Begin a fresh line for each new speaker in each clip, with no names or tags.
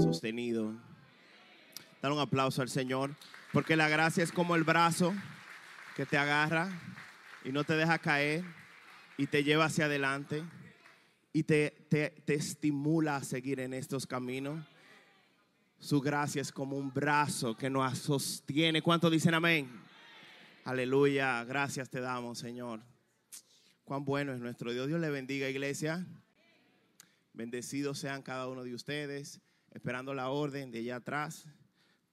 Sostenido. Dar un aplauso al Señor, porque la gracia es como el brazo que te agarra y no te deja caer y te lleva hacia adelante y te, estimula a seguir en estos caminos. Su gracia es como un brazo que nos sostiene. ¿Cuántos dicen amén? Aleluya. Gracias te damos, Señor. Cuán bueno es nuestro Dios. Dios le bendiga, iglesia. Bendecidos sean cada uno de ustedes, esperando la orden de allá atrás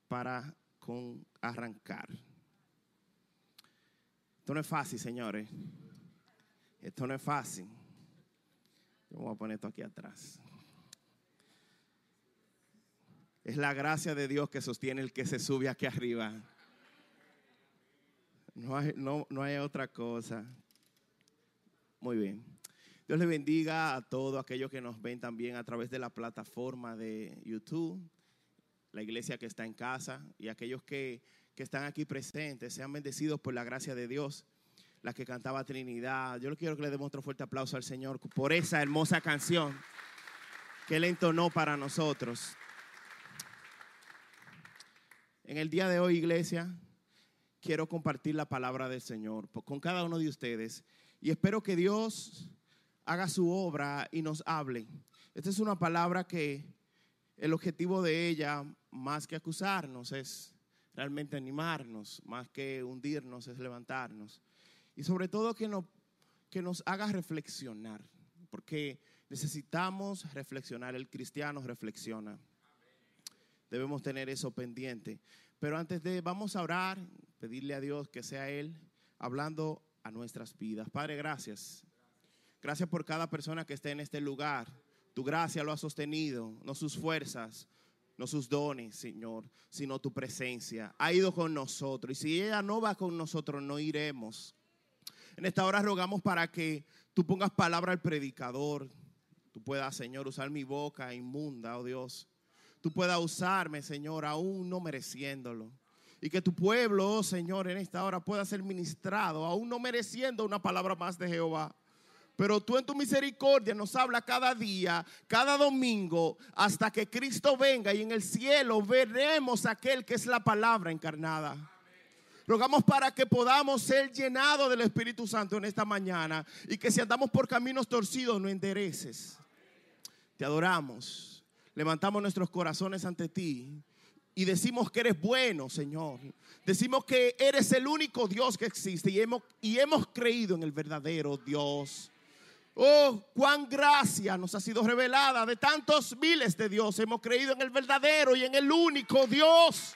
para con arrancar. Esto no es fácil, señores. Esto no es fácil. Yo voy a poner esto aquí atrás. Es la gracia de Dios que sostiene el que se sube aquí arriba. No hay, no, no hay otra cosa. Muy bien. Dios le bendiga a todos aquellos que nos ven también a través de la plataforma de YouTube, la iglesia que está en casa y aquellos que, que están aquí presentes. Sean bendecidos por la gracia de Dios. La que cantaba Trinidad. Yo quiero que le demos otro fuerte aplauso al Señor por esa hermosa canción que Él entonó para nosotros. En el día de hoy, iglesia, quiero compartir la palabra del Señor con cada uno de ustedes y espero que Dios haga su obra y nos hable. Esta es una palabra que el objetivo de ella, más que acusarnos, es realmente animarnos, más que hundirnos, es levantarnos. Y sobre todo que, no, que nos haga reflexionar, porque necesitamos reflexionar, el cristiano reflexiona. Debemos tener eso pendiente. Pero antes de, vamos a orar, pedirle a Dios que sea Él hablando a nuestras vidas. Padre, gracias. Gracias por cada persona que esté en este lugar. Tu gracia lo ha sostenido, no sus fuerzas, no sus dones, Señor, sino tu presencia. Ha ido con nosotros. Y si ella no va con nosotros, no iremos. En esta hora rogamos para que tú pongas palabra al predicador. Tú puedas, Señor, usar mi boca inmunda, oh Dios tú puedas usarme, Señor, aún no mereciéndolo. Y que tu pueblo, oh Señor, en esta hora pueda ser ministrado, aún no mereciendo una palabra más de Jehová. Pero tú en tu misericordia nos habla cada día, cada domingo, hasta que Cristo venga y en el cielo veremos aquel que es la palabra encarnada. Rogamos para que podamos ser llenados del Espíritu Santo en esta mañana y que si andamos por caminos torcidos no endereces. Te adoramos levantamos nuestros corazones ante ti y decimos que eres bueno, Señor. Decimos que eres el único Dios que existe y hemos, y hemos creído en el verdadero Dios. Oh, cuán gracia nos ha sido revelada de tantos miles de Dios. Hemos creído en el verdadero y en el único Dios.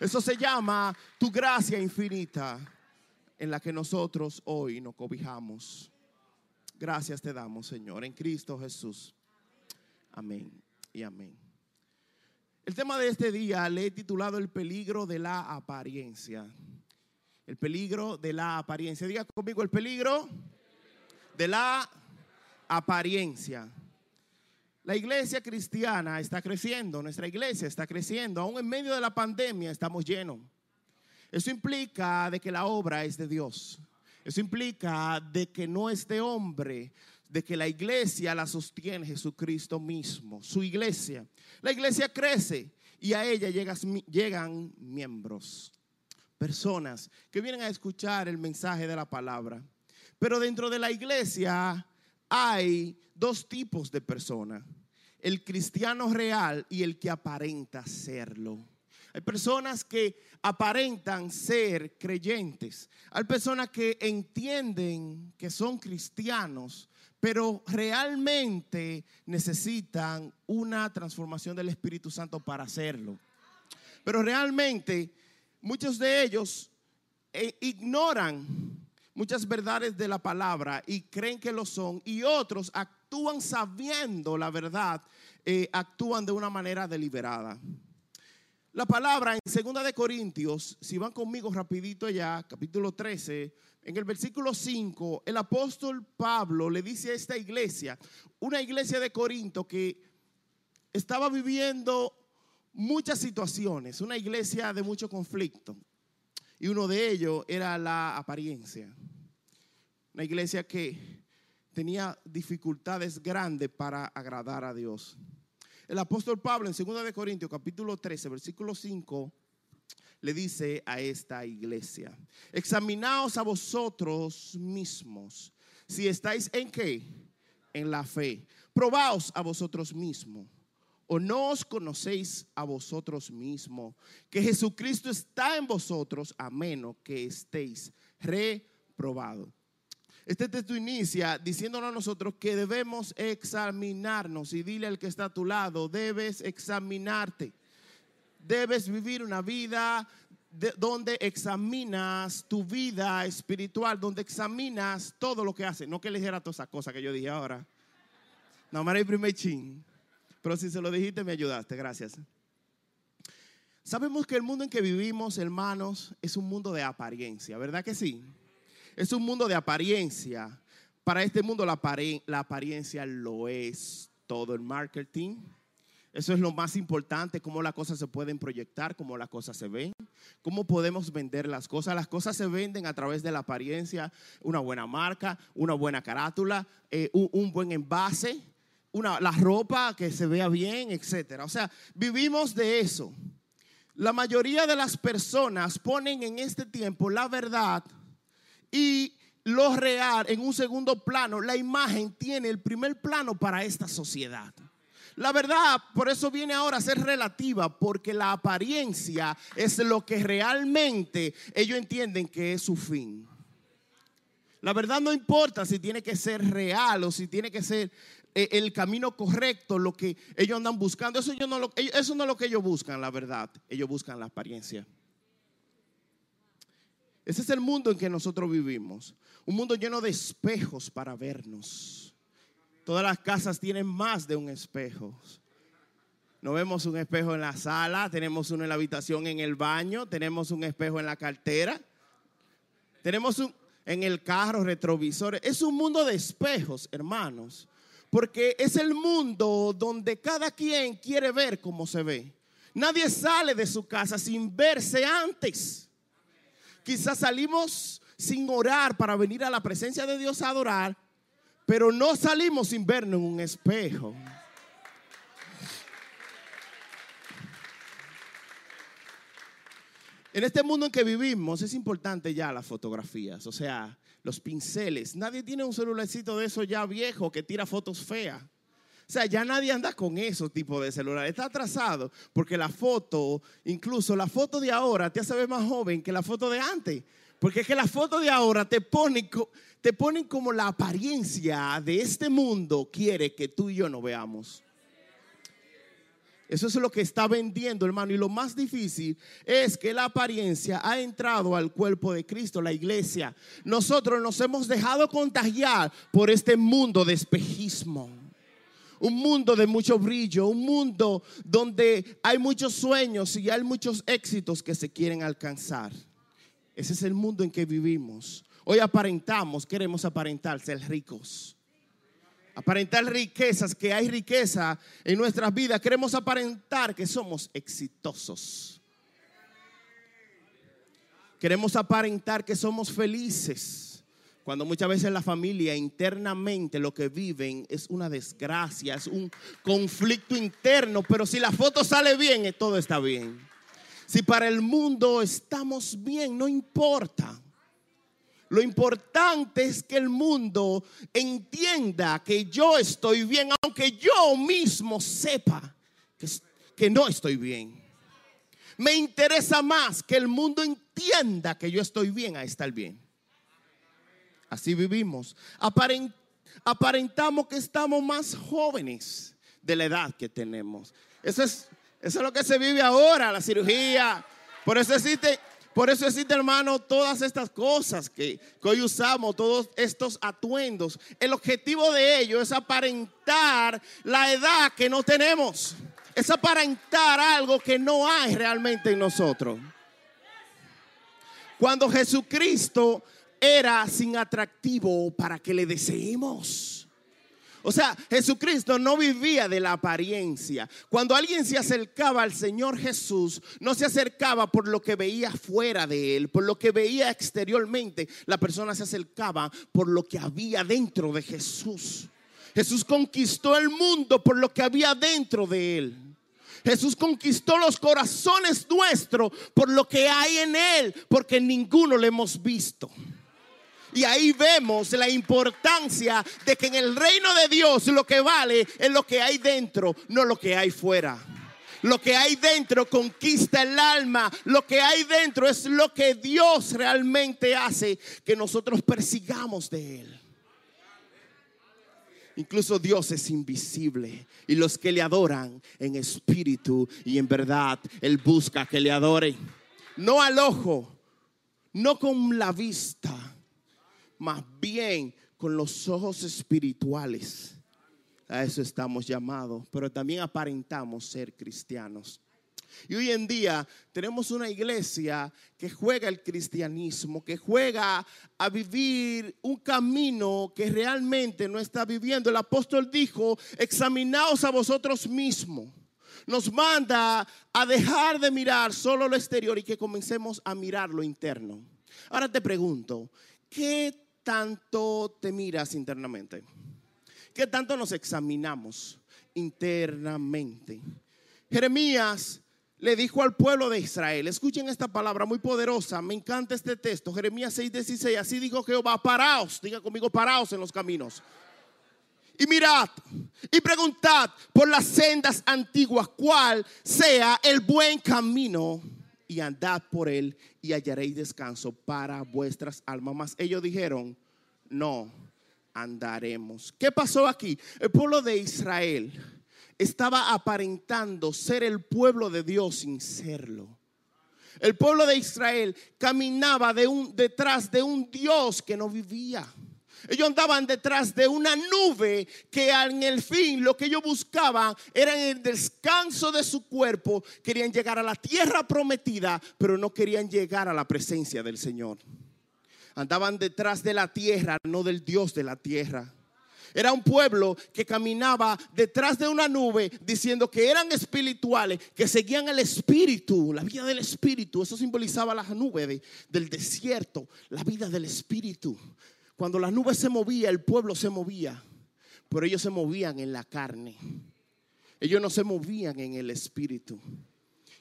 Eso se llama tu gracia infinita en la que nosotros hoy nos cobijamos. Gracias te damos, Señor, en Cristo Jesús. Amén y amén. El tema de este día le he titulado El peligro de la apariencia. El peligro de la apariencia. Diga conmigo el peligro de la apariencia. La iglesia cristiana está creciendo, nuestra iglesia está creciendo, aún en medio de la pandemia estamos llenos. Eso implica de que la obra es de Dios. Eso implica de que no es de hombre, de que la iglesia la sostiene Jesucristo mismo, su iglesia. La iglesia crece y a ella llegan miembros, personas que vienen a escuchar el mensaje de la palabra. Pero dentro de la iglesia hay dos tipos de personas, el cristiano real y el que aparenta serlo. Hay personas que aparentan ser creyentes. Hay personas que entienden que son cristianos, pero realmente necesitan una transformación del Espíritu Santo para hacerlo. Pero realmente muchos de ellos eh, ignoran muchas verdades de la palabra y creen que lo son, y otros actúan sabiendo la verdad, eh, actúan de una manera deliberada. La palabra en 2 de Corintios, si van conmigo rapidito ya, capítulo 13, en el versículo 5, el apóstol Pablo le dice a esta iglesia, una iglesia de Corinto que estaba viviendo muchas situaciones, una iglesia de mucho conflicto. Y uno de ellos era la apariencia. Una iglesia que tenía dificultades grandes para agradar a Dios. El apóstol Pablo en 2 de Corintios capítulo 13, versículo 5 le dice a esta iglesia, examinaos a vosotros mismos, si estáis en qué? En la fe. Probaos a vosotros mismos. ¿O no os conocéis a vosotros mismos que Jesucristo está en vosotros a menos que estéis reprobados? Este texto inicia diciéndonos a nosotros que debemos examinarnos y dile al que está a tu lado, debes examinarte. Debes vivir una vida donde examinas tu vida espiritual, donde examinas todo lo que haces. No que le dijera todas esas cosas que yo dije ahora. No, me primer chin. Pero si se lo dijiste, me ayudaste. Gracias. Sabemos que el mundo en que vivimos, hermanos, es un mundo de apariencia, ¿verdad que sí? Es un mundo de apariencia. Para este mundo la, apariencia lo es todo el marketing. Eso es lo más importante, cómo las cosas se pueden proyectar, cómo las cosas se ven, cómo podemos vender las cosas. Las cosas se venden a través de la apariencia, una buena marca, una buena carátula, eh, un, buen envase, una, la ropa que se vea bien, etc. O sea, vivimos de eso. La mayoría de las personas ponen en este tiempo la verdad y lo real en un segundo plano. La imagen tiene el primer plano para esta sociedad. La verdad, por eso viene ahora a ser relativa, porque la apariencia es lo que realmente ellos entienden que es su fin. La verdad no importa si tiene que ser real o si tiene que ser eh, el camino correcto, lo que ellos andan buscando. Eso, yo no eso no es lo que ellos buscan, la verdad. Ellos buscan la apariencia. Ese es el mundo en que nosotros vivimos. Un mundo lleno de espejos para vernos. Todas las casas tienen más de un espejo. No vemos un espejo en la sala, tenemos uno en la habitación, en el baño, tenemos un espejo en la cartera, tenemos un en el carro, retrovisores. Es un mundo de espejos, hermanos, porque es el mundo donde cada quien quiere ver cómo se ve. Nadie sale de su casa sin verse antes. Quizás salimos sin orar para venir a la presencia de Dios a adorar, pero no salimos sin vernos en un espejo. En este mundo en que vivimos es importante ya las fotografías, o sea, los pinceles. Nadie tiene un celularcito de eso ya viejo que tira fotos feas. O sea, ya nadie anda con esos tipos de celular. Está atrasado porque la foto, incluso la foto de ahora, te hace ver más joven que la foto de antes. Porque es que la foto de ahora te pone, te pone como la apariencia de este mundo quiere que tú y yo no veamos. Eso es lo que está vendiendo, hermano. Y lo más difícil es que la apariencia ha entrado al cuerpo de Cristo, la iglesia. Nosotros nos hemos dejado contagiar por este mundo de espejismo un mundo de mucho brillo, un mundo donde hay muchos sueños y hay muchos éxitos que se quieren alcanzar. Ese es el mundo en que vivimos. Hoy aparentamos, queremos aparentar ser ricos. Aparentar riquezas, que hay riqueza en nuestras vidas. Queremos aparentar que somos exitosos. Queremos aparentar que somos felices. Cuando muchas veces la familia internamente lo que viven es una desgracia, es un conflicto interno, pero si la foto sale bien, eh, todo está bien. Si para el mundo estamos bien, no importa. Lo importante es que el mundo entienda que yo estoy bien, aunque yo mismo sepa que, que no estoy bien. Me interesa más que el mundo entienda que yo estoy bien a estar bien. Así vivimos. aparentamos que estamos más jóvenes de la edad que tenemos. Eso es, eso es lo que se vive ahora, la cirugía. Por eso existe, por eso existe, hermano, todas estas cosas que, que hoy usamos, todos estos atuendos. El objetivo de ello es aparentar la edad que no tenemos. Es aparentar algo que no hay realmente en nosotros. Cuando Jesucristo era sin atractivo para que le deseemos. O sea, Jesucristo no vivía de la apariencia. Cuando alguien se acercaba al Señor Jesús, no se acercaba por lo que veía fuera de él, por lo que veía exteriormente. La persona se acercaba por lo que había dentro de Jesús. Jesús conquistó el mundo por lo que había dentro de él. Jesús conquistó los corazones nuestros por lo que hay en él, porque ninguno le hemos visto. Y ahí vemos la importancia de que en el reino de Dios lo que vale es lo que hay dentro, no lo que hay fuera. Lo que hay dentro conquista el alma. Lo que hay dentro es lo que Dios realmente hace que nosotros persigamos de Él. Incluso Dios es invisible y los que le adoran en espíritu y en verdad, Él busca que le adoren. No al ojo, no con la vista, más bien con los ojos espirituales. A eso estamos llamados, pero también aparentamos ser cristianos. Y hoy en día tenemos una iglesia que juega el cristianismo, que juega a vivir un camino que realmente no está viviendo. El apóstol dijo, examinaos a vosotros mismos. Nos manda a dejar de mirar solo lo exterior y que comencemos a mirar lo interno. Ahora te pregunto, ¿qué tanto te miras internamente? ¿Qué tanto nos examinamos internamente? Jeremías le dijo al pueblo de Israel, escuchen esta palabra muy poderosa, me encanta este texto, Jeremías 6:16, así dijo Jehová, paraos, diga conmigo, paraos en los caminos. Y mirad y preguntad por las sendas antiguas cuál sea el buen camino y andad por él y hallaréis descanso para vuestras almas. Mas ellos dijeron, no andaremos. ¿Qué pasó aquí? El pueblo de Israel estaba aparentando ser el pueblo de Dios sin serlo. El pueblo de Israel caminaba de un, detrás de un Dios que no vivía. Ellos andaban detrás de una nube que en el fin lo que ellos buscaban era el descanso de su cuerpo. Querían llegar a la tierra prometida, pero no querían llegar a la presencia del Señor. Andaban detrás de la tierra, no del Dios de la tierra. Era un pueblo que caminaba detrás de una nube diciendo que eran espirituales, que seguían el espíritu, la vida del espíritu. Eso simbolizaba la nube del desierto, la vida del espíritu. Cuando la nube se movía, el pueblo se movía, pero ellos se movían en la carne. Ellos no se movían en el espíritu.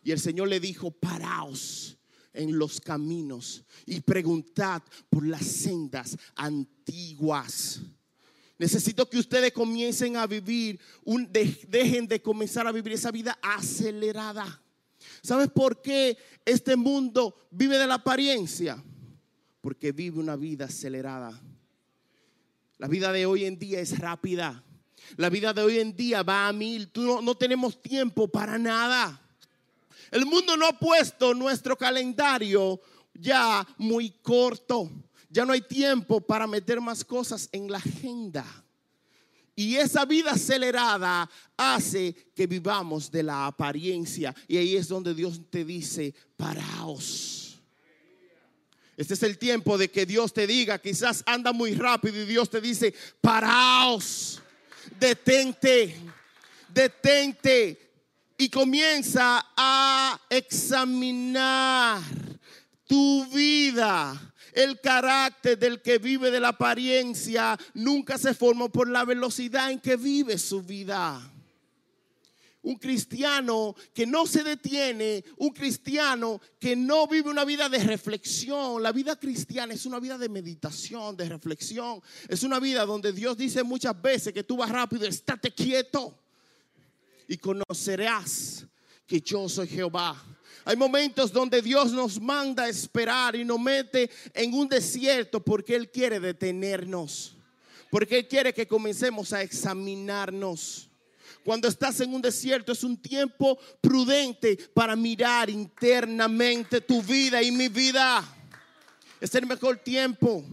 Y el Señor le dijo, paraos en los caminos y preguntad por las sendas antiguas. Necesito que ustedes comiencen a vivir, un, dejen de comenzar a vivir esa vida acelerada. ¿Sabes por qué este mundo vive de la apariencia? Porque vive una vida acelerada. La vida de hoy en día es rápida. La vida de hoy en día va a mil. no, no tenemos tiempo para nada. El mundo no ha puesto nuestro calendario ya muy corto. Ya no hay tiempo para meter más cosas en la agenda. Y esa vida acelerada hace que vivamos de la apariencia. Y ahí es donde Dios te dice, paraos este es el tiempo de que Dios te diga, quizás anda muy rápido y Dios te dice, paraos, detente, detente y comienza a examinar tu vida. El carácter del que vive de la apariencia nunca se formó por la velocidad en que vive su vida un cristiano que no se detiene, un cristiano que no vive una vida de reflexión. La vida cristiana es una vida de meditación, de reflexión. Es una vida donde Dios dice muchas veces que tú vas rápido, estate quieto y conocerás que yo soy Jehová. Hay momentos donde Dios nos manda a esperar y nos mete en un desierto porque Él quiere detenernos. Porque Él quiere que comencemos a examinarnos. Cuando estás en un desierto es un tiempo prudente para mirar internamente tu vida y mi vida. Es el mejor tiempo.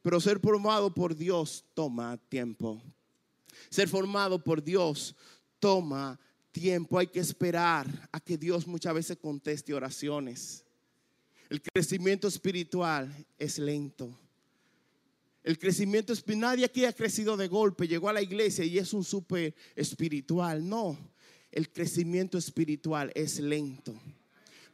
Pero ser formado por Dios toma tiempo. Ser formado por Dios toma tiempo. Hay que esperar a que Dios muchas veces conteste oraciones. El crecimiento espiritual es lento. El crecimiento espiritual, nadie aquí ha crecido de golpe, llegó a la iglesia y es un súper espiritual. No, el crecimiento espiritual es lento.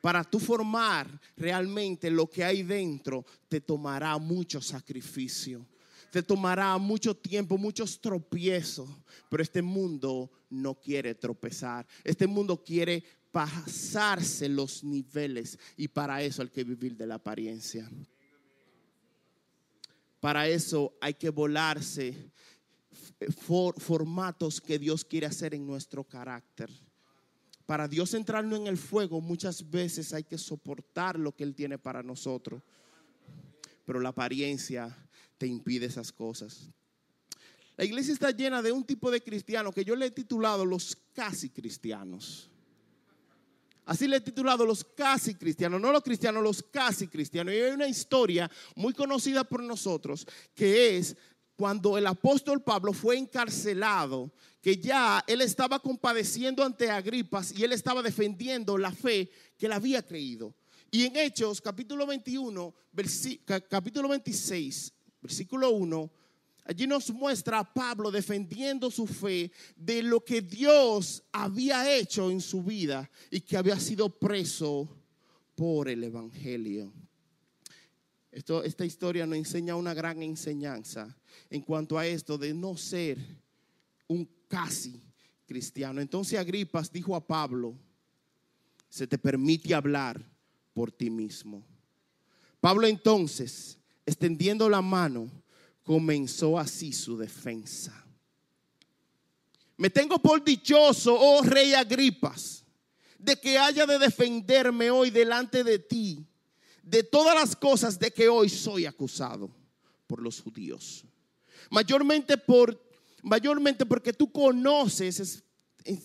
Para tú formar realmente lo que hay dentro, te tomará mucho sacrificio. Te tomará mucho tiempo, muchos tropiezos. Pero este mundo no quiere tropezar. Este mundo quiere pasarse los niveles. Y para eso hay que vivir de la apariencia. Para eso hay que volarse formatos que Dios quiere hacer en nuestro carácter. Para Dios entrarnos en el fuego muchas veces hay que soportar lo que Él tiene para nosotros. Pero la apariencia te impide esas cosas. La iglesia está llena de un tipo de cristiano que yo le he titulado los casi cristianos. Así le he titulado los casi cristianos, no los cristianos, los casi cristianos. Y hay una historia muy conocida por nosotros que es cuando el apóstol Pablo fue encarcelado, que ya él estaba compadeciendo ante Agripas y él estaba defendiendo la fe que él había creído. Y en Hechos capítulo 21, capítulo 26, versículo 1, allí nos muestra a Pablo defendiendo su fe de lo que Dios había hecho en su vida y que había sido preso por el Evangelio. Esto, esta historia nos enseña una gran enseñanza en cuanto a esto de no ser un casi cristiano. Entonces Agripas dijo a Pablo, se te permite hablar por ti mismo. Pablo entonces, extendiendo la mano, comenzó así su defensa. Me tengo por dichoso, oh rey Agripas, de que haya de defenderme hoy delante de ti de todas las cosas de que hoy soy acusado por los judíos. Mayormente por mayormente porque tú conoces,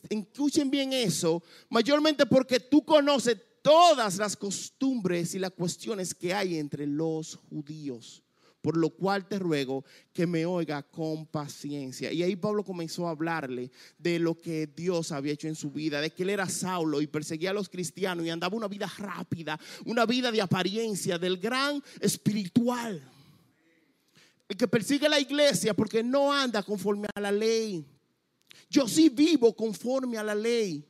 escuchen bien eso, mayormente porque tú conoces todas las costumbres y las cuestiones que hay entre los judíos por lo cual te ruego que me oiga con paciencia. Y ahí Pablo comenzó a hablarle de lo que Dios había hecho en su vida, de que él era Saulo y perseguía a los cristianos y andaba una vida rápida, una vida de apariencia, del gran espiritual. El que persigue la iglesia porque no anda conforme a la ley. Yo sí vivo conforme a la ley.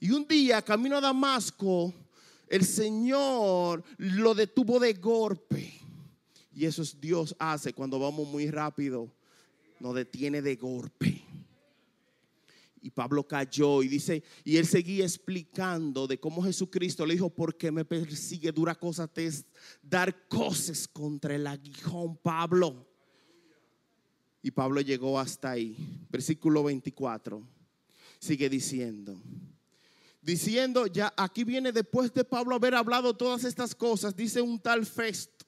Y un día, camino a Damasco, el Señor lo detuvo de golpe y eso es Dios hace cuando vamos muy rápido. Nos detiene de golpe. Y Pablo cayó y dice, y él seguía explicando de cómo Jesucristo le dijo, ¿por qué me persigue? Dura cosa te es dar cosas contra el aguijón, Pablo. Y Pablo llegó hasta ahí. Versículo 24. Sigue diciendo. Diciendo, ya aquí viene después de Pablo haber hablado todas estas cosas, dice un tal Festo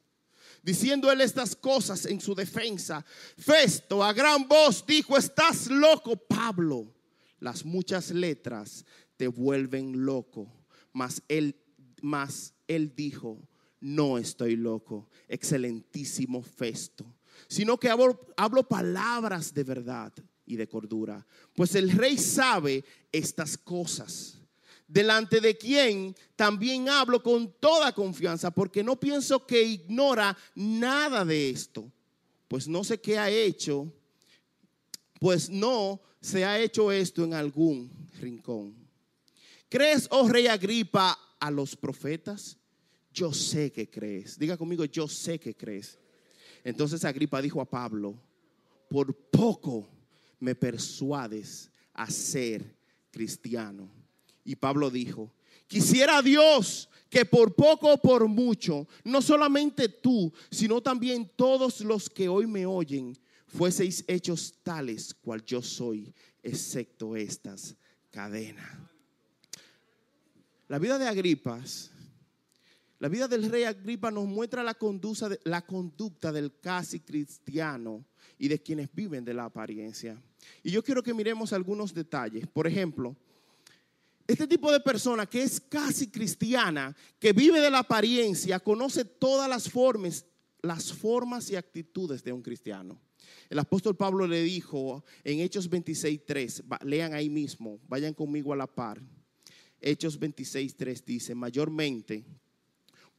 diciendo él estas cosas en su defensa. Festo a gran voz dijo, estás loco, Pablo. Las muchas letras te vuelven loco. Mas él, mas él dijo, no estoy loco, excelentísimo Festo, sino que hablo, hablo palabras de verdad y de cordura. Pues el rey sabe estas cosas delante de quien también hablo con toda confianza, porque no pienso que ignora nada de esto, pues no sé qué ha hecho, pues no se ha hecho esto en algún rincón. ¿Crees, oh rey Agripa, a los profetas? Yo sé que crees. Diga conmigo, yo sé que crees. Entonces Agripa dijo a Pablo, por poco me persuades a ser cristiano. Y Pablo dijo, quisiera Dios que por poco o por mucho, no solamente tú, sino también todos los que hoy me oyen, fueseis hechos tales cual yo soy, excepto estas cadenas. La vida de Agripas, la vida del rey Agripa nos muestra la, la conducta del casi cristiano y de quienes viven de la apariencia. Y yo quiero que miremos algunos detalles. Por ejemplo, este tipo de persona que es casi cristiana, que vive de la apariencia, conoce todas las formas, las formas y actitudes de un cristiano. El apóstol Pablo le dijo en Hechos 26:3, lean ahí mismo, vayan conmigo a la par. Hechos 26:3 dice, mayormente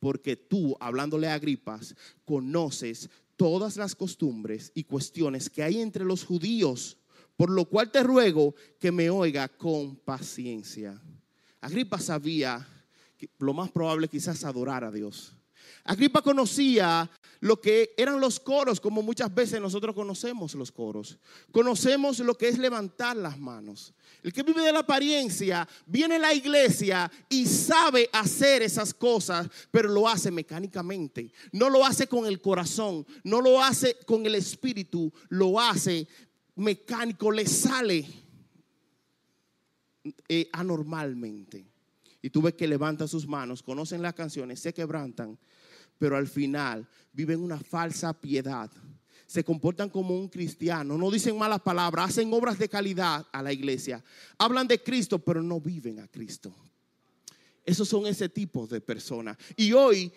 porque tú, hablándole a Agripas, conoces todas las costumbres y cuestiones que hay entre los judíos, por lo cual te ruego que me oiga con paciencia. Agripa sabía que lo más probable quizás adorar a Dios. Agripa conocía lo que eran los coros, como muchas veces nosotros conocemos los coros. Conocemos lo que es levantar las manos. El que vive de la apariencia viene a la iglesia y sabe hacer esas cosas, pero lo hace mecánicamente. No lo hace con el corazón, no lo hace con el espíritu, lo hace mecánico, le sale eh, anormalmente. Y tú ves que levanta sus manos, conocen las canciones, se quebrantan, pero al final viven una falsa piedad se comportan como un cristiano, no dicen malas palabras, hacen obras de calidad a la iglesia, hablan de Cristo, pero no viven a Cristo. Esos son ese tipo de personas. Y hoy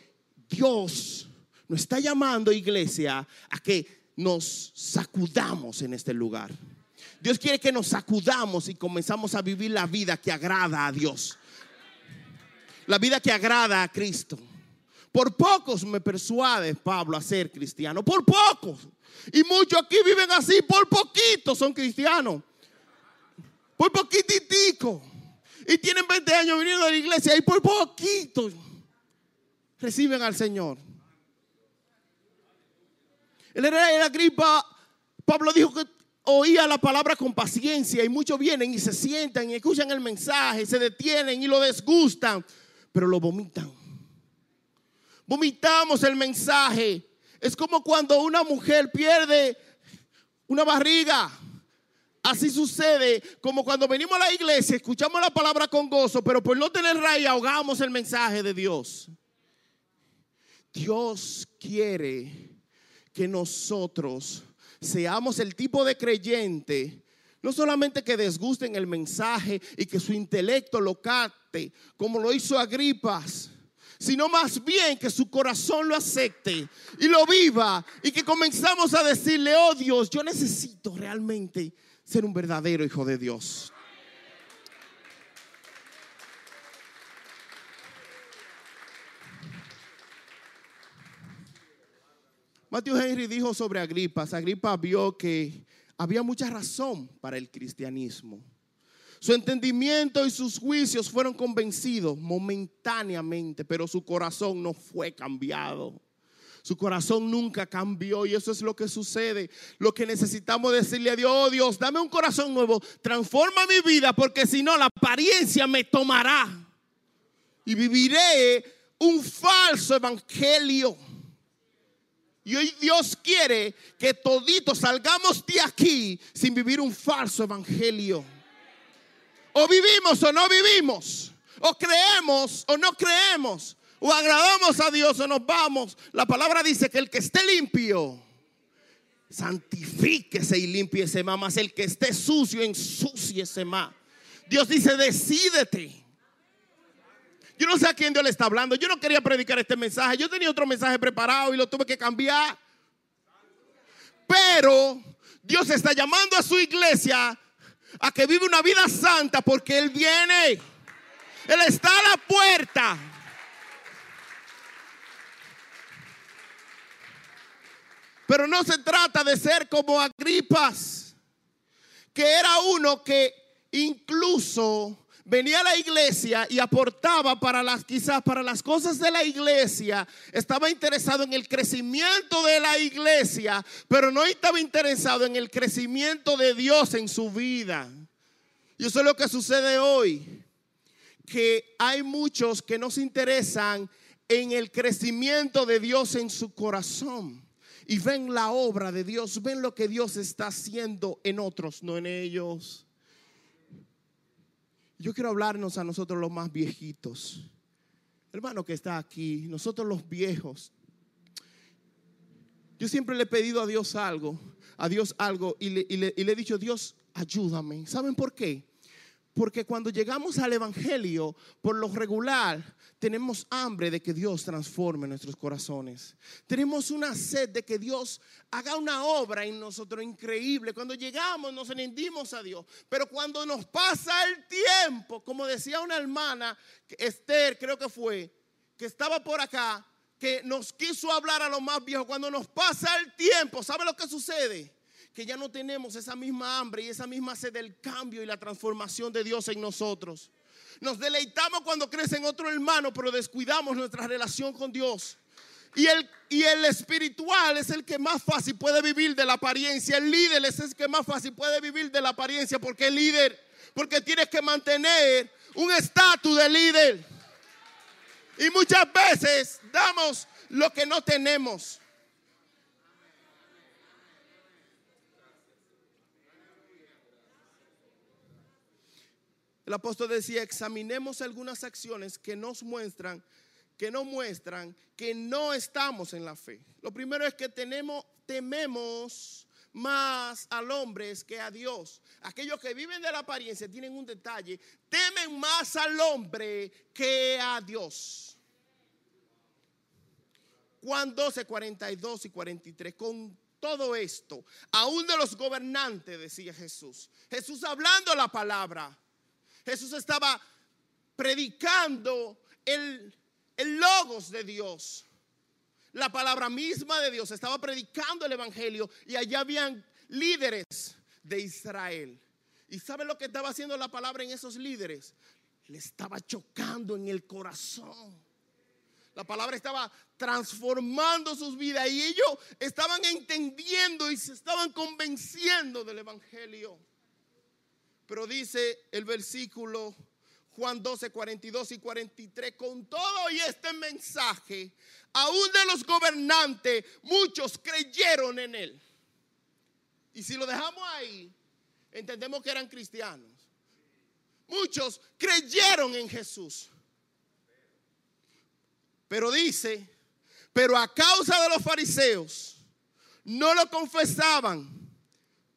Dios nos está llamando, iglesia, a que nos sacudamos en este lugar. Dios quiere que nos sacudamos y comenzamos a vivir la vida que agrada a Dios. La vida que agrada a Cristo. Por pocos me persuade Pablo a ser cristiano. Por pocos. Y muchos aquí viven así, por poquito son cristianos. Por poquititico. Y tienen 20 años viniendo a la iglesia y por poquito reciben al Señor. El rey de la gripa, Pablo dijo que oía la palabra con paciencia y muchos vienen y se sientan y escuchan el mensaje, se detienen y lo desgustan, pero lo vomitan. Vomitamos el mensaje es como cuando una mujer pierde una barriga. Así sucede como cuando venimos a la iglesia, escuchamos la palabra con gozo, pero por no tener raíz ahogamos el mensaje de Dios. Dios quiere que nosotros seamos el tipo de creyente, no solamente que desgusten el mensaje y que su intelecto lo capte, como lo hizo Agripas, sino más bien que su corazón lo acepte y lo viva y que comenzamos a decirle, oh Dios, yo necesito realmente ser un verdadero hijo de Dios. Matthew Henry dijo sobre Agripa, Agripa vio que había mucha razón para el cristianismo. Su entendimiento y sus juicios fueron convencidos momentáneamente, pero su corazón no fue cambiado. Su corazón nunca cambió y eso es lo que sucede. Lo que necesitamos decirle a Dios, oh Dios, dame un corazón nuevo, transforma mi vida porque si no la apariencia me tomará y viviré un falso evangelio. Y hoy Dios quiere que toditos salgamos de aquí sin vivir un falso evangelio. O vivimos o no vivimos. O creemos o no creemos. O agradamos a Dios o nos vamos. La palabra dice que el que esté limpio, santifíquese y limpiese más. El que esté sucio, ensúciese más. Dios dice, decídete. Yo no sé a quién Dios le está hablando. Yo no quería predicar este mensaje. Yo tenía otro mensaje preparado y lo tuve que cambiar. Pero Dios está llamando a su iglesia a que vive una vida santa porque Él viene. Él está a la puerta. Pero no se trata de ser como Agripas, que era uno que incluso venía a la iglesia y aportaba para las quizás para las cosas de la iglesia, estaba interesado en el crecimiento de la iglesia, pero no estaba interesado en el crecimiento de Dios en su vida. Y eso es lo que sucede hoy, que hay muchos que no se interesan en el crecimiento de Dios en su corazón. Y ven la obra de Dios, ven lo que Dios está haciendo en otros, no en ellos. Yo quiero hablarnos a nosotros los más viejitos. Hermano que está aquí, nosotros los viejos. Yo siempre le he pedido a Dios algo, a Dios algo, y le, y le he dicho, Dios, ayúdame. ¿Saben por qué? Porque cuando llegamos al Evangelio, por lo regular, tenemos hambre de que Dios transforme nuestros corazones. Tenemos una sed de que Dios haga una obra en nosotros increíble. Cuando llegamos nos rendimos a Dios. Pero cuando nos pasa el tiempo, como decía una hermana, Esther creo que fue, que estaba por acá, que nos quiso hablar a los más viejos. Cuando nos pasa el tiempo, ¿sabe lo que sucede? Que ya no tenemos esa misma hambre y esa misma sed del cambio y la transformación de Dios en nosotros. Nos deleitamos cuando crecen otro hermano, pero descuidamos nuestra relación con Dios. Y el, y el espiritual es el que más fácil puede vivir de la apariencia. El líder es el que más fácil puede vivir de la apariencia porque el líder, porque tienes que mantener un estatus de líder. Y muchas veces damos lo que no tenemos. El apóstol decía, examinemos algunas acciones que nos muestran, que no muestran que no estamos en la fe. Lo primero es que tenemos, tememos más al hombre que a Dios. Aquellos que viven de la apariencia tienen un detalle, temen más al hombre que a Dios. Juan 12, 42 y 43. Con todo esto, aún de los gobernantes, decía Jesús. Jesús hablando la palabra Jesús estaba predicando el, logos de Dios, la palabra misma de Dios, estaba predicando el Evangelio y allá habían líderes de Israel. ¿Y sabe lo que estaba haciendo la palabra en esos líderes? Le estaba chocando en el corazón. La palabra estaba transformando sus vidas y ellos estaban entendiendo y se estaban convenciendo del Evangelio. Pero dice el versículo Juan 12, 42 y 43, con todo y este mensaje, aún de los gobernantes, muchos creyeron en él. Y si lo dejamos ahí, entendemos que eran cristianos. Muchos creyeron en Jesús. Pero dice, pero a causa de los fariseos, no lo confesaban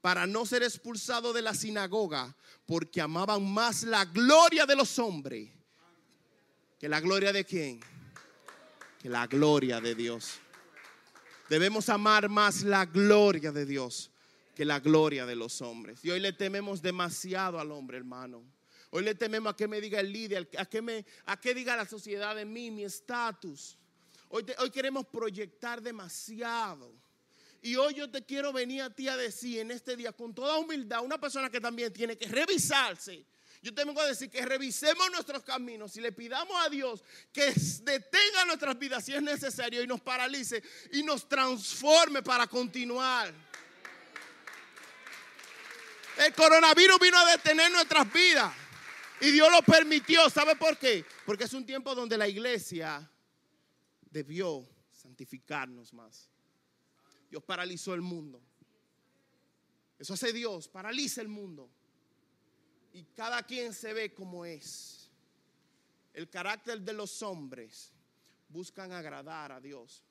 para no ser expulsado de la sinagoga porque amaban más la gloria de los hombres que la gloria de quién? Que la gloria de Dios. Debemos amar más la gloria de Dios que la gloria de los hombres. Y hoy le tememos demasiado al hombre, hermano. Hoy le tememos a que me diga el líder, a que, a que diga la sociedad de mí, mi estatus. Hoy, hoy queremos proyectar demasiado. Y hoy yo te quiero venir a ti a decir en este día con toda humildad, una persona que también tiene que revisarse. Yo te vengo a decir que revisemos nuestros caminos y le pidamos a Dios que detenga nuestras vidas si es necesario y nos paralice y nos transforme para continuar. El coronavirus vino a detener nuestras vidas y Dios lo permitió. ¿Sabe por qué? Porque es un tiempo donde la iglesia debió santificarnos más. Dios paralizó el mundo. Eso hace Dios, paraliza el mundo. Y cada quien se ve como es. El carácter de los hombres buscan agradar a Dios.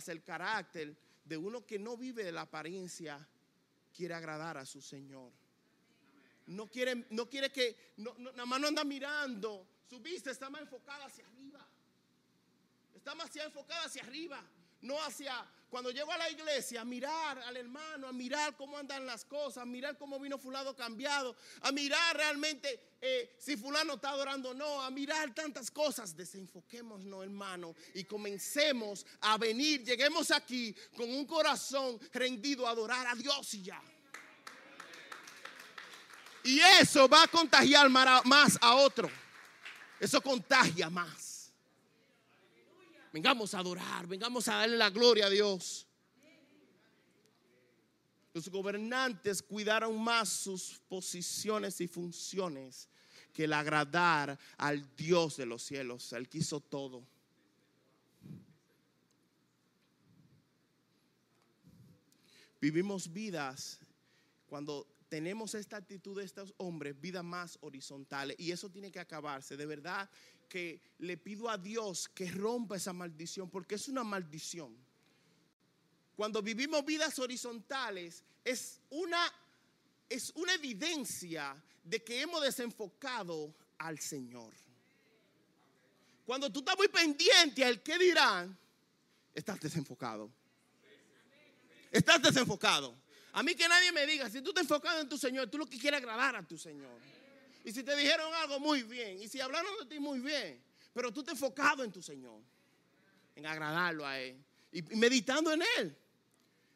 Ser el carácter de uno que no vive de la apariencia, quiere agradar a su Señor. No quiere, no quiere que, nada más no anda mirando, su vista está más enfocada hacia arriba. Está más enfocada hacia arriba, no hacia cuando llego a la iglesia, a mirar al hermano, a mirar cómo andan las cosas, a mirar cómo vino fulano cambiado, a mirar realmente eh, si fulano está adorando o no, a mirar tantas cosas. Desenfoquémonos, hermano, y comencemos a venir, lleguemos aquí con un corazón rendido a adorar a Dios y ya. Y eso va a contagiar más a otro. Eso contagia más. Vengamos a adorar, vengamos a darle la gloria a Dios. Los gobernantes cuidaron más sus posiciones y funciones que el agradar al Dios de los cielos. Él quiso todo. Vivimos vidas cuando tenemos esta actitud de estos hombres, vidas más horizontales. Y eso tiene que acabarse. De verdad que le pido a Dios que rompa esa maldición, porque es una maldición. Cuando vivimos vidas horizontales, es una, es una evidencia de que hemos desenfocado al Señor. Cuando tú estás muy pendiente al que dirán, estás desenfocado. Estás desenfocado. A mí que nadie me diga, si tú estás enfocado en tu Señor, tú lo que quieres agradar a tu Señor. Y si te dijeron algo, muy bien. Y si hablaron de ti, muy bien. Pero tú te enfocado en tu Señor. en agradarlo a Él y meditando en Él.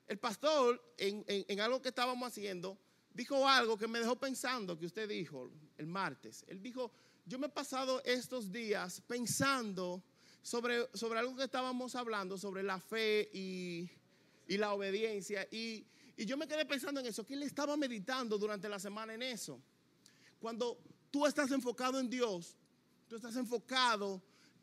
El pastor, en, en algo que estábamos haciendo, dijo algo que me dejó pensando, que usted dijo el martes. Él dijo, yo me he pasado estos días pensando sobre, sobre algo que estábamos hablando, sobre la fe y, la obediencia. Y, y, yo me quedé pensando en eso, que él estaba meditando durante la semana en eso. Cuando tú estás enfocado en Dios, tú estás enfocado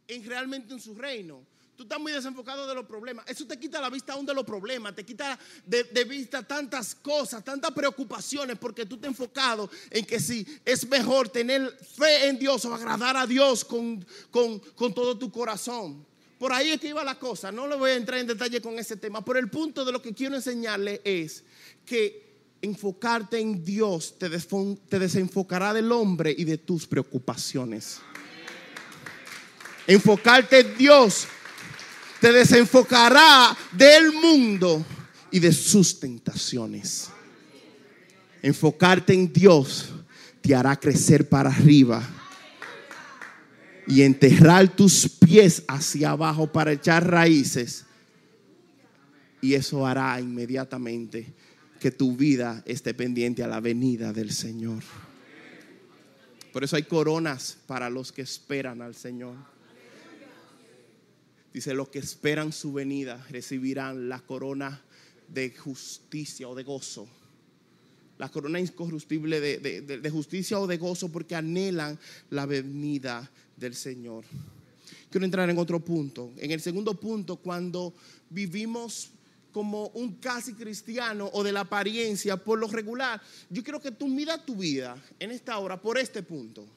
en realmente en su reino. Tú estás muy desenfocado de los problemas. Eso te quita la vista aún de los problemas, te quita de, vista tantas cosas, tantas preocupaciones, porque tú te has enfocado en que si es mejor tener fe en Dios o agradar a Dios con, con todo tu corazón. Por ahí es que iba la cosa. No le voy a entrar en detalle con ese tema, pero el punto de lo que quiero enseñarle es que enfocarte en Dios te, desenfocará del hombre y de tus preocupaciones. Enfocarte en Dios te desenfocará del mundo y de sus tentaciones. Enfocarte en Dios te hará crecer para arriba y enterrar tus pies hacia abajo para echar raíces. Y eso hará inmediatamente que tu vida esté pendiente a la venida del Señor. Por eso hay coronas para los que esperan al Señor. Dice, los que esperan su venida recibirán la corona de justicia o de gozo. La corona incorruptible de, justicia o de gozo porque anhelan la venida del Señor. Quiero entrar en otro punto. En el segundo punto, cuando vivimos como un casi cristiano o de la apariencia por lo regular, yo quiero que tú midas tu vida en esta hora por este punto.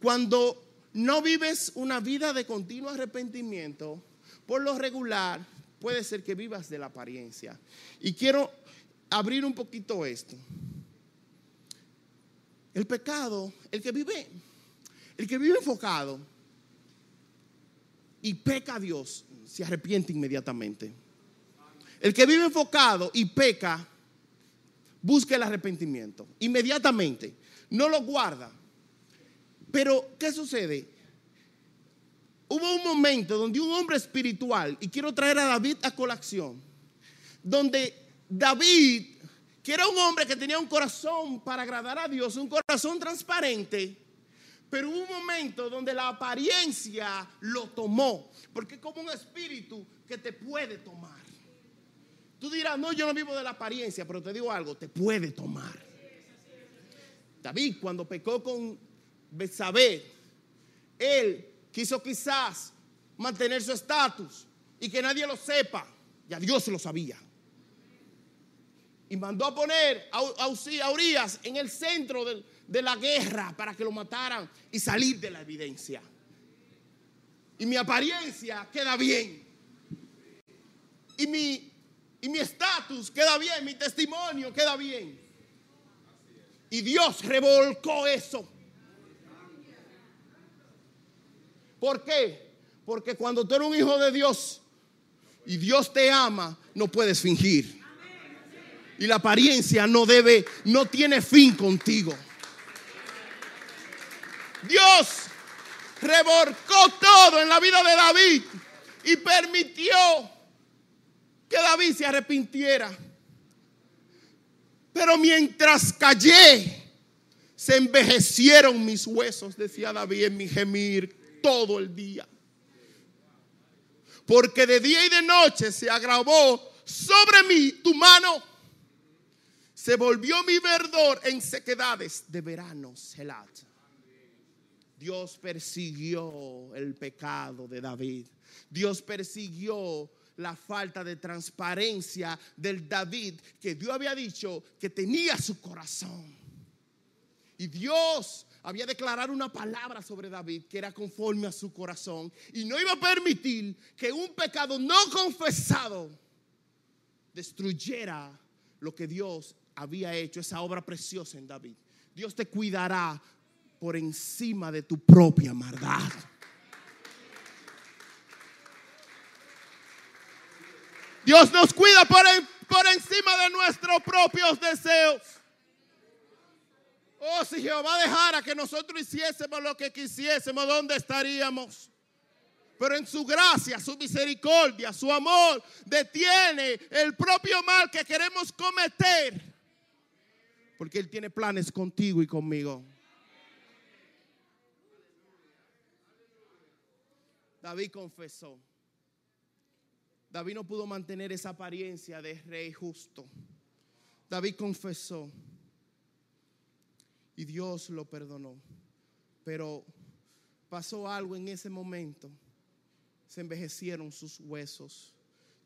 Cuando no vives una vida de continuo arrepentimiento, por lo regular puede ser que vivas de la apariencia. Y quiero abrir un poquito esto. El pecado, el que vive, el que vive enfocado y peca a Dios, se arrepiente inmediatamente. El que vive enfocado y peca, busca el arrepentimiento inmediatamente. No lo guarda. Pero, ¿qué sucede? Hubo un momento donde un hombre espiritual, y quiero traer a David a colación, donde David, que era un hombre que tenía un corazón para agradar a Dios, un corazón transparente, pero hubo un momento donde la apariencia lo tomó, porque es como un espíritu que te puede tomar. Tú dirás, no, yo no vivo de la apariencia, pero te digo algo, te puede tomar. David cuando pecó con Betsabé, él quiso quizás mantener su estatus y que nadie lo sepa. Ya Dios lo sabía. Y mandó a poner a, Urias en el centro de, de la guerra para que lo mataran y salir de la evidencia. Y mi apariencia queda bien. Y mi y mi estatus queda bien, mi testimonio queda bien. Y Dios revolcó eso. ¿Por qué? Porque cuando tú eres un hijo de Dios y Dios te ama, no puedes fingir. Y la apariencia no debe, no tiene fin contigo. Dios revolcó todo en la vida de David y permitió que David se arrepintiera. Pero mientras callé, se envejecieron mis huesos, decía David en mi gemir todo el día. Porque de día y de noche se agravó sobre mí tu mano. Se volvió mi verdor en sequedades de verano, Selat. Dios persiguió el pecado de David. Dios persiguió la falta de transparencia del David que Dios había dicho que tenía su corazón. Y Dios había declarado una palabra sobre David que era conforme a su corazón y no iba a permitir que un pecado no confesado destruyera lo que Dios había hecho, esa obra preciosa en David. Dios te cuidará por encima de tu propia maldad. Dios nos cuida por, encima de nuestros propios deseos. Oh, si Jehová dejara que nosotros hiciésemos lo que quisiésemos, ¿dónde estaríamos? Pero en su gracia, su misericordia, su amor, detiene el propio mal que queremos cometer. Porque Él tiene planes contigo y conmigo. David confesó. David no pudo mantener esa apariencia de rey justo. David confesó y Dios lo perdonó. Pero pasó algo en ese momento. Se envejecieron sus huesos.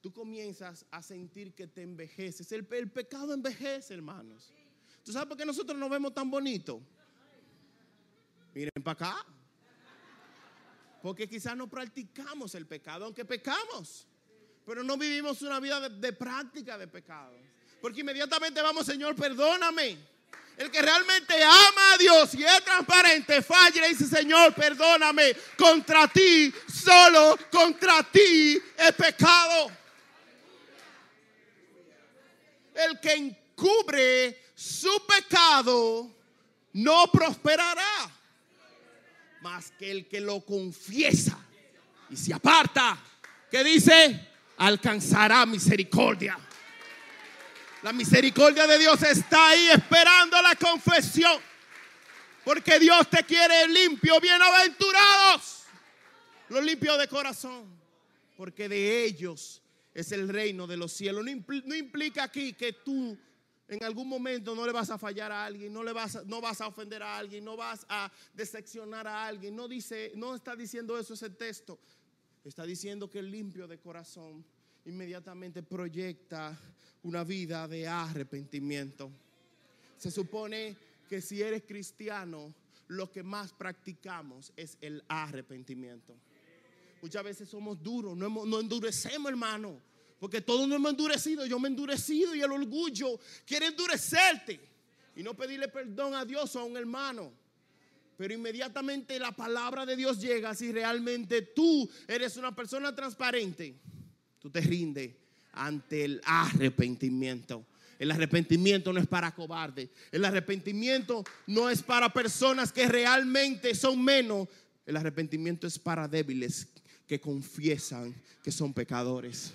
Tú comienzas a sentir que te envejeces. El, pecado envejece, hermanos. ¿Tú sabes por qué nosotros nos vemos tan bonitos? Miren para acá. Porque quizás no practicamos el pecado, aunque pecamos. Pero no vivimos una vida de, práctica de pecado. Porque inmediatamente vamos, Señor, perdóname. El que realmente ama a Dios y es transparente, falla y dice, Señor, perdóname. Contra ti, solo contra ti he pecado. El que encubre su pecado no prosperará. Más que el que lo confiesa y se aparta, que dice, alcanzará misericordia. La misericordia de Dios está ahí esperando la confesión. Porque Dios te quiere limpio, bienaventurados. Los limpios de corazón. Porque de ellos es el reino de los cielos. No, implica aquí que tú en algún momento no le vas a fallar a alguien, no le vas no vas a ofender a alguien, no vas a decepcionar a alguien. No dice, no está diciendo eso ese texto. Está diciendo que el limpio de corazón inmediatamente proyecta una vida de arrepentimiento. Se supone que si eres cristiano, lo que más practicamos es el arrepentimiento. Muchas veces somos duros, no, no endurecemos, hermano, porque todos nos hemos endurecido. Yo me he endurecido y el orgullo quiere endurecerte y no pedirle perdón a Dios o a un hermano. Pero inmediatamente la palabra de Dios llega si realmente tú eres una persona transparente. Tú te rindes ante el arrepentimiento. El arrepentimiento no es para cobardes. El arrepentimiento no es para personas que realmente son menos. El arrepentimiento es para débiles que confiesan que son pecadores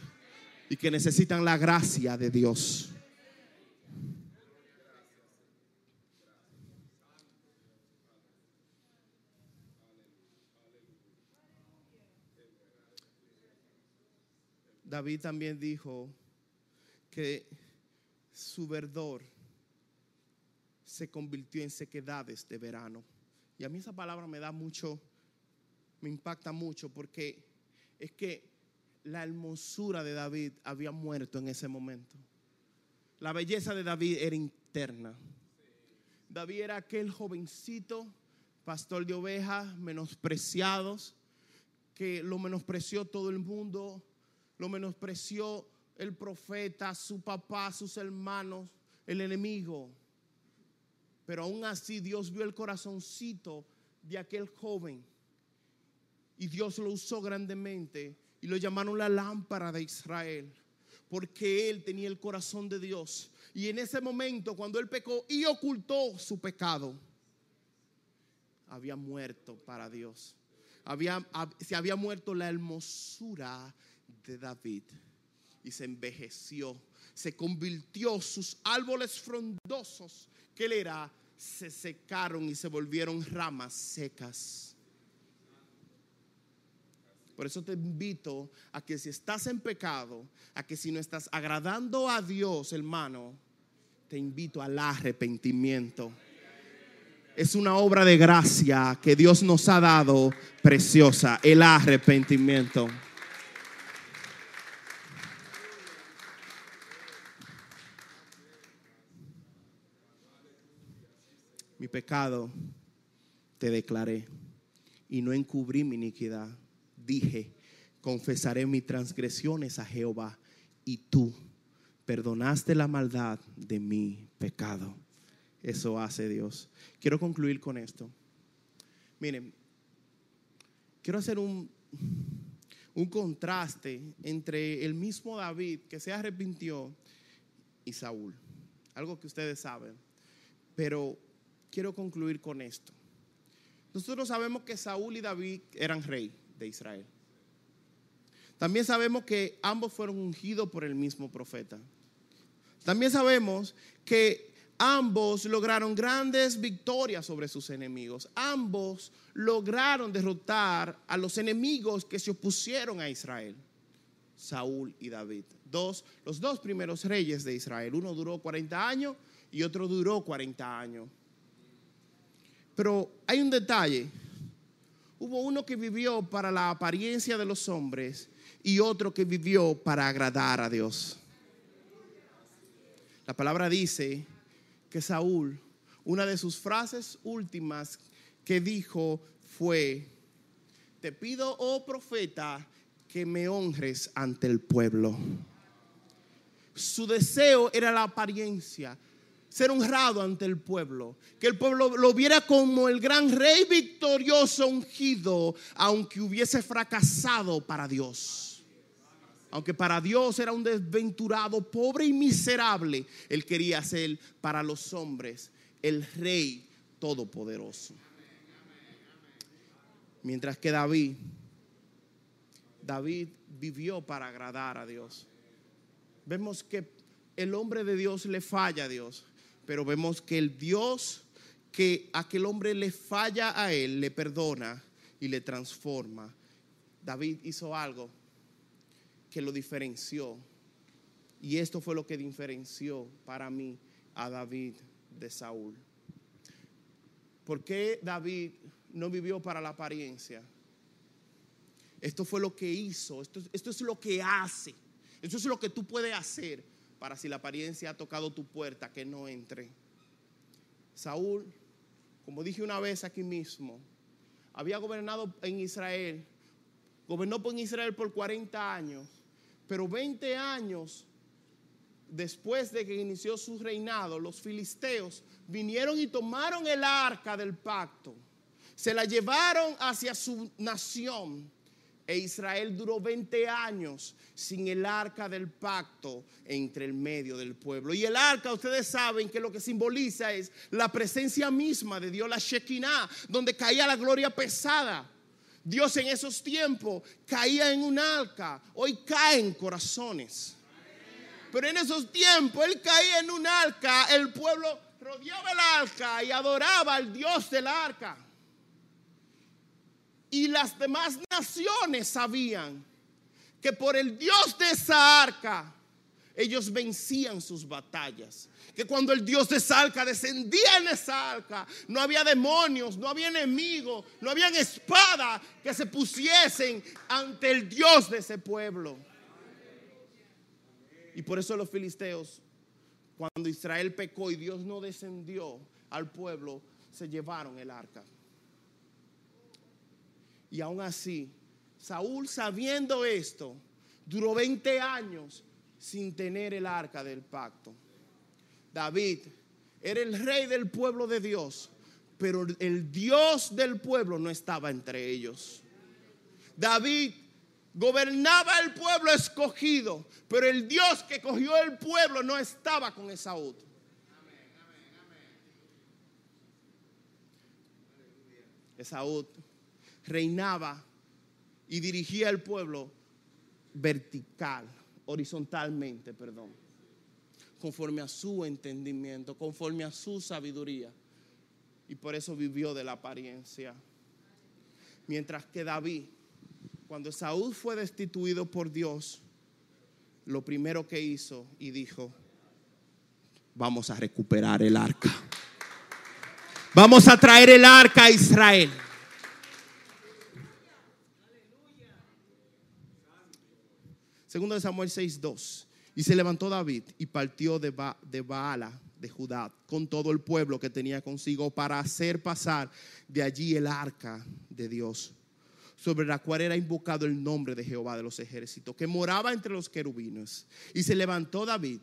y que necesitan la gracia de Dios. David también dijo que su verdor se convirtió en sequedades de verano. Y a mí esa palabra me da mucho, me impacta mucho porque es que la hermosura de David había muerto en ese momento. La belleza de David era interna. David era aquel jovencito, pastor de ovejas, menospreciados, que lo menospreció todo el mundo, lo menospreció el profeta, su papá, sus hermanos, el enemigo. Pero aún así Dios vio el corazoncito de aquel joven y Dios lo usó grandemente y lo llamaron la lámpara de Israel porque él tenía el corazón de Dios. Y en ese momento, cuando él pecó y ocultó su pecado, había muerto para Dios. Había, se había muerto la hermosura de David y se envejeció, se convirtió, sus árboles frondosos que él era, se secaron y se volvieron ramas secas. Por eso te invito a que si estás en pecado, a que si no estás agradando a Dios, hermano, te invito al arrepentimiento. Es una obra de gracia que Dios nos ha dado preciosa, el arrepentimiento. Mi pecado te declaré y no encubrí mi iniquidad. Dije, confesaré mis transgresiones a Jehová y tú perdonaste la maldad de mi pecado. Eso hace Dios. Quiero concluir con esto. Miren, quiero hacer un, un contraste entre el mismo David que se arrepintió y Saúl. Algo que ustedes saben. Pero quiero concluir con esto. Nosotros sabemos que Saúl y David eran rey de Israel. También sabemos que ambos fueron ungidos por el mismo profeta. También sabemos que ambos lograron grandes victorias sobre sus enemigos. Ambos lograron derrotar a los enemigos que se opusieron a Israel. Saúl y David. Dos, los dos primeros reyes de Israel. Uno duró 40 años y otro duró 40 años. Pero hay un detalle. Hubo uno que vivió para la apariencia de los hombres y otro que vivió para agradar a Dios. La palabra dice que Saúl, una de sus frases últimas que dijo fue, te pido, oh profeta, que me honres ante el pueblo. Su deseo era la apariencia, ser honrado ante el pueblo, que el pueblo lo viera como el gran rey victorioso ungido, aunque hubiese fracasado para Dios. Aunque para Dios era un desventurado, pobre y miserable, él quería ser para los hombres el rey todopoderoso. Mientras que David, David vivió para agradar a Dios. Vemos que el hombre de Dios le falla a Dios, pero vemos que el Dios que aquel hombre le falla a él, le perdona y le transforma. David hizo algo que lo diferenció. Y esto fue lo que diferenció para mí a David de Saúl. ¿Por qué David no vivió para la apariencia? Esto fue lo que hizo, esto, esto es lo que hace, esto es lo que tú puedes hacer para si la apariencia ha tocado tu puerta, que no entre. Saúl, como dije una vez aquí mismo, había gobernado en Israel, gobernó por Israel por 40 años, pero 20 años después de que inició su reinado, los filisteos vinieron y tomaron el arca del pacto, se la llevaron hacia su nación e Israel duró 20 años sin el arca del pacto entre el medio del pueblo. Y el arca, ustedes saben que lo que simboliza es la presencia misma de Dios, la Shekinah, donde caía la gloria pesada. Dios en esos tiempos caía en un arca, hoy cae en corazones. Pero en esos tiempos Él caía en un arca, el pueblo rodeaba el arca y adoraba al Dios del arca. Y las demás naciones sabían que por el Dios de esa arca ellos vencían sus batallas. Que cuando el Dios de esa arca descendía en esa arca, no había demonios, no había enemigos, no había espada que se pusiesen ante el Dios de ese pueblo. Y por eso los filisteos, cuando Israel pecó y Dios no descendió al pueblo, se llevaron el arca. Y aún así, Saúl sabiendo esto, duró 20 años sin tener el arca del pacto. David era el rey del pueblo de Dios, pero el Dios del pueblo no estaba entre ellos. David gobernaba el pueblo escogido, pero el Dios que cogió el pueblo no estaba con Esaú. Esaú reinaba y dirigía el pueblo vertical, horizontalmente, perdón, conforme a su entendimiento, conforme a su sabiduría. Y por eso vivió de la apariencia. Mientras que David, cuando Saúl fue destituido por Dios, lo primero que hizo y dijo, vamos a recuperar el arca. Vamos a traer el arca a Israel. Segundo de Samuel 6:2. Y se levantó David y partió de, de Baala, de Judá, con todo el pueblo que tenía consigo para hacer pasar de allí el arca de Dios, sobre la cual era invocado el nombre de Jehová de los ejércitos, que moraba entre los querubines. Y se levantó David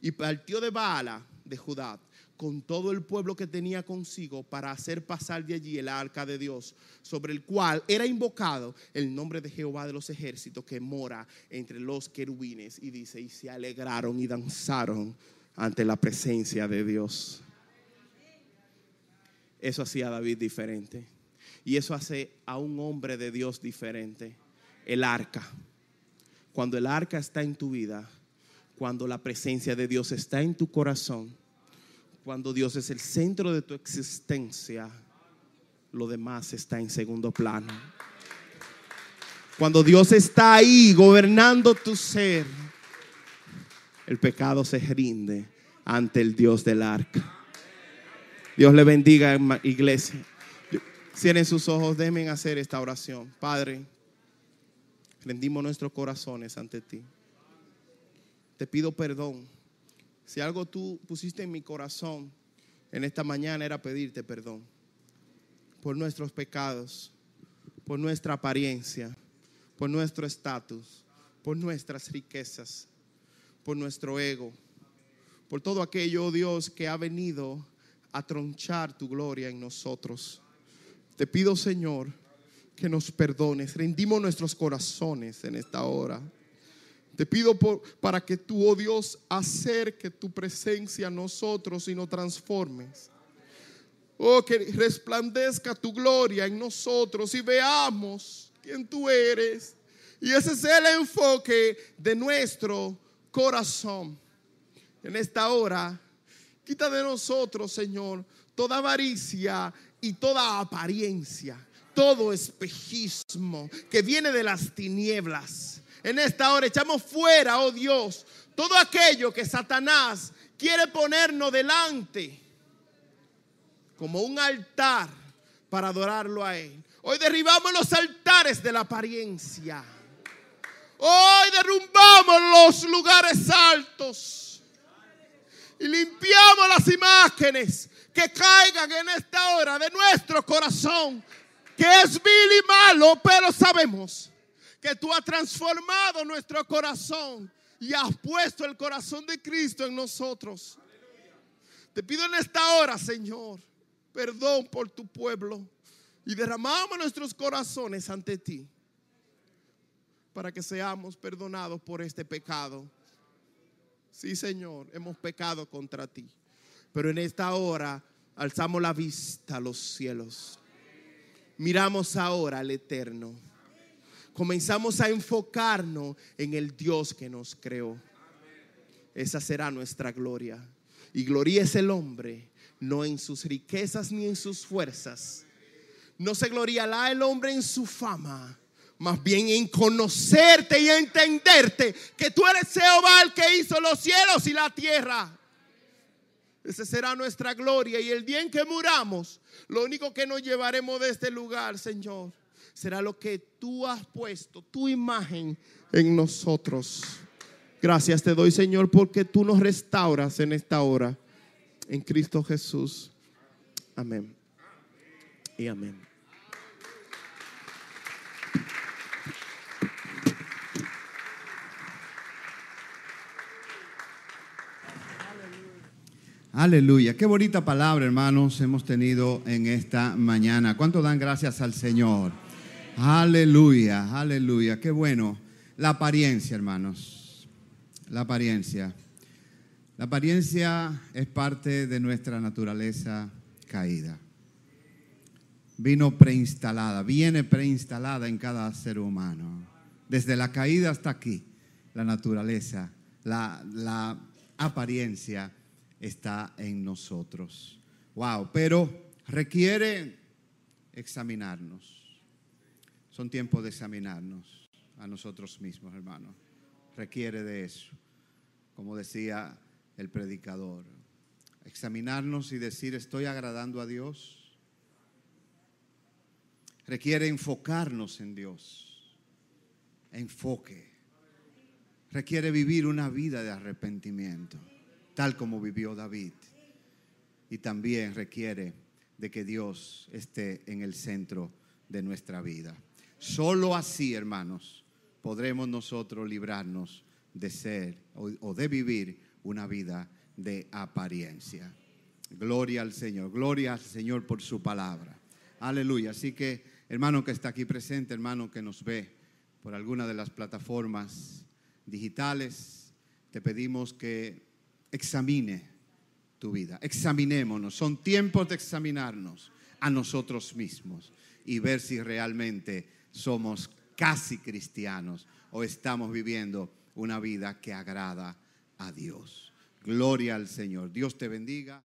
y partió de Baala, de Judá, con todo el pueblo que tenía consigo para hacer pasar de allí el arca de Dios, sobre el cual era invocado el nombre de Jehová de los ejércitos que mora entre los querubines. Y dice, y se alegraron y danzaron ante la presencia de Dios. Eso hacía a David diferente. Y eso hace a un hombre de Dios diferente. El arca. cuando el arca está en tu vida, cuando la presencia de Dios está en tu corazón, cuando Dios es el centro de tu existencia, lo demás está en segundo plano. Cuando Dios está ahí gobernando tu ser, el pecado se rinde ante el Dios del arca. Dios le bendiga, iglesia. Cierren sus ojos, déjenme hacer esta oración. Padre, rendimos nuestros corazones ante ti. Te pido perdón. Si algo tú pusiste en mi corazón en esta mañana era pedirte perdón por nuestros pecados, por nuestra apariencia, por nuestro estatus, por nuestras riquezas, por nuestro ego, por todo aquello, oh Dios, que ha venido a tronchar tu gloria en nosotros. Te pido, Señor, que nos perdones. Rendimos nuestros corazones en esta hora. Te pido por, para que tú, oh Dios, acerque tu presencia a nosotros y nos transformes. Oh, que resplandezca tu gloria en nosotros y veamos quién tú eres. Y ese es el enfoque de nuestro corazón. En esta hora, quita de nosotros, Señor, toda avaricia y toda apariencia, todo espejismo que viene de las tinieblas. En esta hora echamos fuera, oh Dios, todo aquello que Satanás quiere ponernos delante como un altar para adorarlo a Él. Hoy derribamos los altares de la apariencia. Hoy derrumbamos los lugares altos y limpiamos las imágenes que caigan en esta hora de nuestro corazón, que es vil y malo, pero sabemos que tú has transformado nuestro corazón y has puesto el corazón de Cristo en nosotros. Te pido en esta hora, Señor, perdón por tu pueblo y derramamos nuestros corazones ante ti para que seamos perdonados por este pecado. Sí, Señor, hemos pecado contra ti. Pero en esta hora alzamos la vista a los cielos. Miramos ahora al eterno. Comenzamos a enfocarnos en el Dios que nos creó. Esa será nuestra gloria. Y gloria es el hombre, no en sus riquezas ni en sus fuerzas. No se gloriará el hombre en su fama, más bien en conocerte y entenderte que tú eres Jehová el que hizo los cielos y la tierra. Esa será nuestra gloria. Y el día en que muramos, lo único que nos llevaremos de este lugar, Señor, será lo que tú has puesto, tu imagen en nosotros. Gracias te doy, Señor, porque tú nos restauras en esta hora. En Cristo Jesús. Amén. Y amén.
Aleluya. Qué bonita palabra, hermanos, hemos tenido en esta mañana. ¿Cuánto dan gracias al Señor? Aleluya, aleluya. Qué bueno. La apariencia, hermanos. La apariencia. La apariencia es parte de nuestra naturaleza caída. Vino preinstalada, viene preinstalada en cada ser humano. Desde la caída hasta aquí, la naturaleza, la, la apariencia está en nosotros. Wow, pero requiere examinarnos. Son tiempos de examinarnos a nosotros mismos, hermanos. Requiere de eso. Como decía el predicador, examinarnos y decir, ¿estoy agradando a Dios? Requiere enfocarnos en Dios. Enfoque. Requiere vivir una vida de arrepentimiento tal como vivió David. Y también requiere de que Dios esté en el centro de nuestra vida. Solo así, hermanos, podremos nosotros librarnos de ser o, de vivir una vida de apariencia. Gloria al Señor, gloria al Señor por su palabra. Aleluya. Así que, hermano que está aquí presente, hermano que nos ve por alguna de las plataformas digitales, te pedimos que examine tu vida. Examinémonos. Son tiempos de examinarnos a nosotros mismos y ver si realmente somos casi cristianos o estamos viviendo una vida que agrada a Dios. Gloria al Señor. Dios te bendiga.